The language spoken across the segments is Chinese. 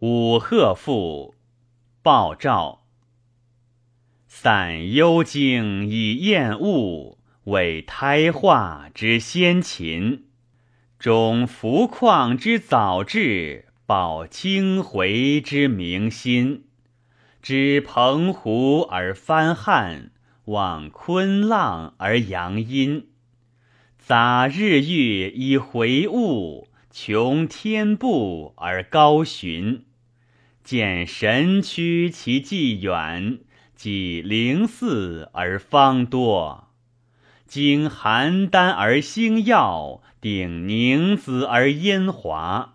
五鹤赋，鲍照。散幽经以验物，为胎化之先秦。终浮旷之早至，保清回之明心。知澎湖而翻汉，望昆浪而扬阴。杂日月以回物，穷天步而高寻。见神区其既远，即灵寺而方多。经邯郸而星耀，顶宁子而烟华。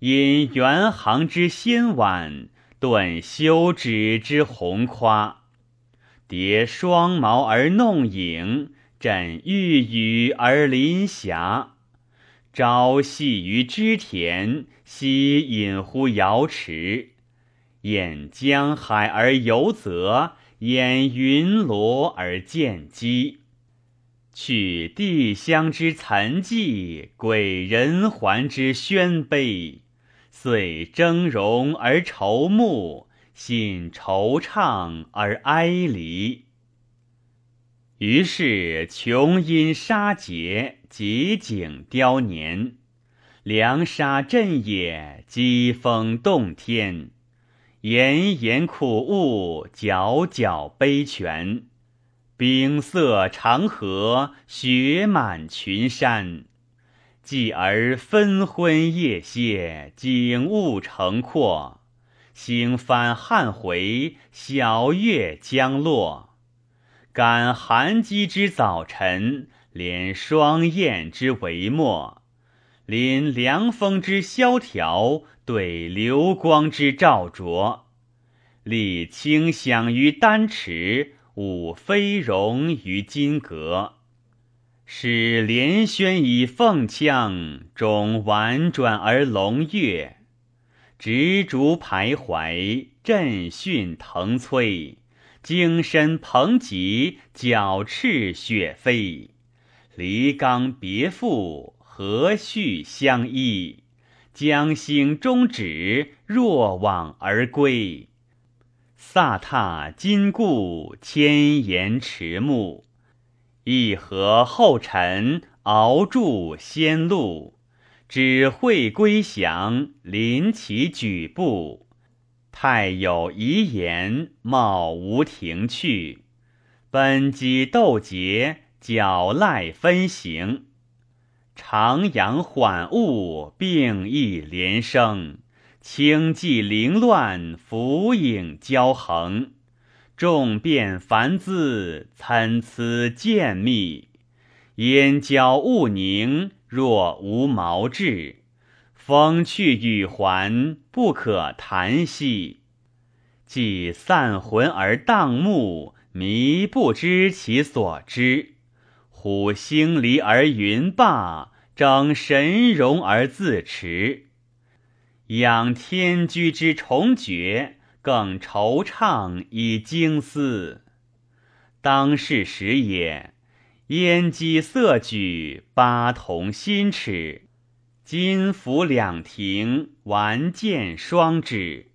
因元行之先晚，顿休止之宏夸。叠双毛而弄影，枕玉宇而临霞。朝夕于织田，夕隐乎瑶池。掩江海而游泽，掩云罗而见机。取地乡之残迹，鬼人寰之宣悲。遂峥嵘而愁暮，心惆怅而哀离。于是琼阴沙结，极景凋年；凉沙震野，疾风动天。炎炎苦物，皎皎悲泉。冰塞长河，雪满群山。继而分昏夜歇，景物成阔。星翻汉回，晓月将落。感寒鸡之早晨，怜霜雁之帷幕。临凉风之萧条，对流光之照灼。立清响于丹池。舞飞荣于金阁，使连轩以凤腔，终婉转而龙跃。执烛徘徊，振讯腾摧。精深蓬极，角翅雪飞。离冈别赋，和煦相依。将兴终止，若往而归。飒沓金固，千岩迟暮；一河后尘，鳌柱先路。指会归降，临其举步。太有遗言，茂无停去。本机斗节，角赖分行。长阳缓雾，并翼连生。清寂凌乱，浮影交横；众变繁姿，参差渐密。烟交雾凝，若无毛质。风去雨还，不可谈息。既散魂而荡目，迷不知其所知。虎星离而云罢，整神容而自持。仰天居之重绝，更惆怅以惊思。当世时也，燕姬色举，八童心尺，金服两庭，玩剑双指。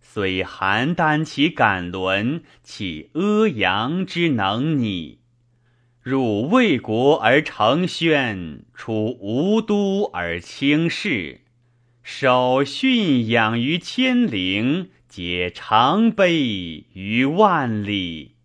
虽邯郸其敢伦，岂阿阳之能拟？入魏国而成宣，出吴都而轻视。守驯养于千陵，解长悲于万里。